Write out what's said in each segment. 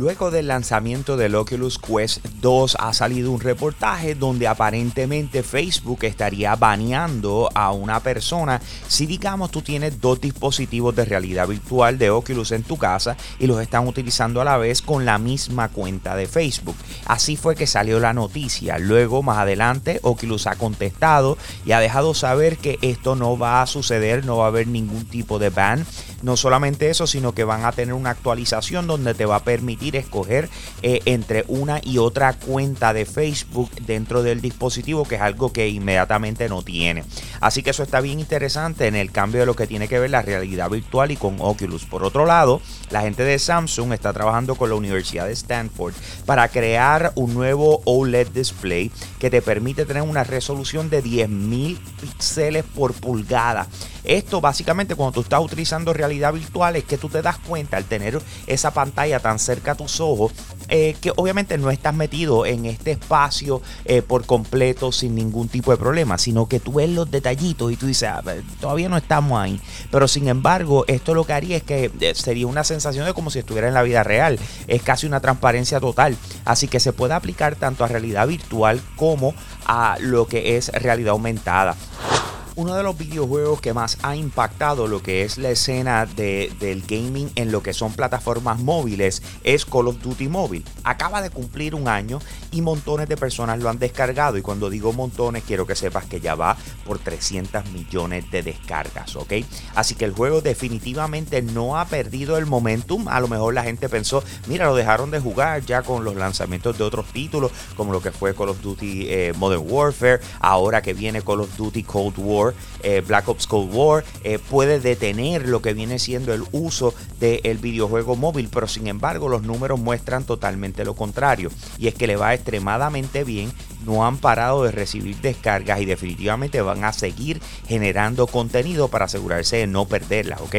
Luego del lanzamiento del Oculus Quest 2 ha salido un reportaje donde aparentemente Facebook estaría baneando a una persona si digamos tú tienes dos dispositivos de realidad virtual de Oculus en tu casa y los están utilizando a la vez con la misma cuenta de Facebook. Así fue que salió la noticia. Luego más adelante Oculus ha contestado y ha dejado saber que esto no va a suceder, no va a haber ningún tipo de ban. No solamente eso, sino que van a tener una actualización donde te va a permitir escoger eh, entre una y otra cuenta de Facebook dentro del dispositivo, que es algo que inmediatamente no tiene. Así que eso está bien interesante en el cambio de lo que tiene que ver la realidad virtual y con Oculus. Por otro lado, la gente de Samsung está trabajando con la Universidad de Stanford para crear un nuevo OLED display que te permite tener una resolución de 10.000 píxeles por pulgada. Esto básicamente cuando tú estás utilizando realidad virtual es que tú te das cuenta al tener esa pantalla tan cerca a tus ojos eh, que obviamente no estás metido en este espacio eh, por completo sin ningún tipo de problema, sino que tú ves los detallitos y tú dices, ah, todavía no estamos ahí. Pero sin embargo, esto lo que haría es que eh, sería una sensación de como si estuviera en la vida real. Es casi una transparencia total. Así que se puede aplicar tanto a realidad virtual como a lo que es realidad aumentada uno de los videojuegos que más ha impactado lo que es la escena de, del gaming en lo que son plataformas móviles es Call of Duty Mobile. Acaba de cumplir un año y montones de personas lo han descargado. Y cuando digo montones, quiero que sepas que ya va por 300 millones de descargas, ¿ok? Así que el juego definitivamente no ha perdido el momentum. A lo mejor la gente pensó, mira, lo dejaron de jugar ya con los lanzamientos de otros títulos, como lo que fue Call of Duty eh, Modern Warfare, ahora que viene Call of Duty Cold War eh, Black Ops Cold War, eh, puede detener lo que viene siendo el uso del videojuego móvil, pero sin embargo los números muestran totalmente lo contrario, y es que le va extremadamente bien, no han parado de recibir descargas y definitivamente van a seguir generando contenido para asegurarse de no perderlas, ¿ok?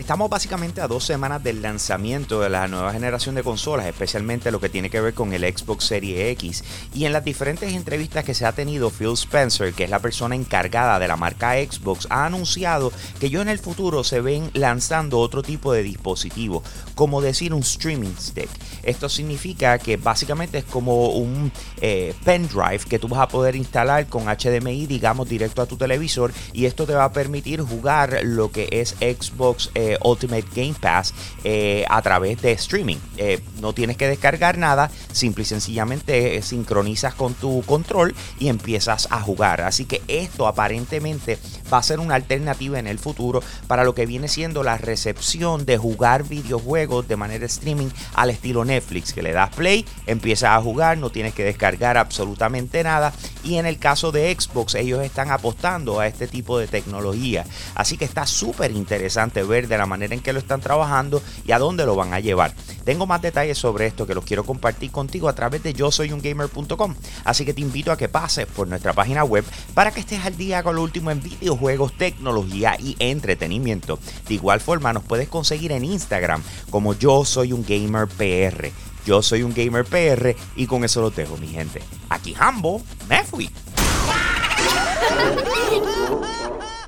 Estamos básicamente a dos semanas del lanzamiento de la nueva generación de consolas, especialmente lo que tiene que ver con el Xbox Series X. Y en las diferentes entrevistas que se ha tenido, Phil Spencer, que es la persona encargada de la marca Xbox, ha anunciado que yo en el futuro se ven lanzando otro tipo de dispositivo, como decir un streaming stick. Esto significa que básicamente es como un eh, pendrive que tú vas a poder instalar con HDMI, digamos, directo a tu televisor y esto te va a permitir jugar lo que es Xbox. Eh, Ultimate Game Pass eh, a través de streaming. Eh, no tienes que descargar nada, simple y sencillamente eh, sincronizas con tu control y empiezas a jugar. Así que esto aparentemente va a ser una alternativa en el futuro para lo que viene siendo la recepción de jugar videojuegos de manera streaming al estilo Netflix, que le das play, empiezas a jugar, no tienes que descargar absolutamente nada. Y en el caso de Xbox, ellos están apostando a este tipo de tecnología. Así que está súper interesante ver de la manera en que lo están trabajando y a dónde lo van a llevar. Tengo más detalles sobre esto que los quiero compartir contigo a través de yo soy un gamer.com. Así que te invito a que pases por nuestra página web para que estés al día con lo último en videojuegos, tecnología y entretenimiento. De igual forma nos puedes conseguir en Instagram como yo soy un gamer PR. Yo soy un gamer PR y con eso lo dejo mi gente. Aquí Hambo, me fui.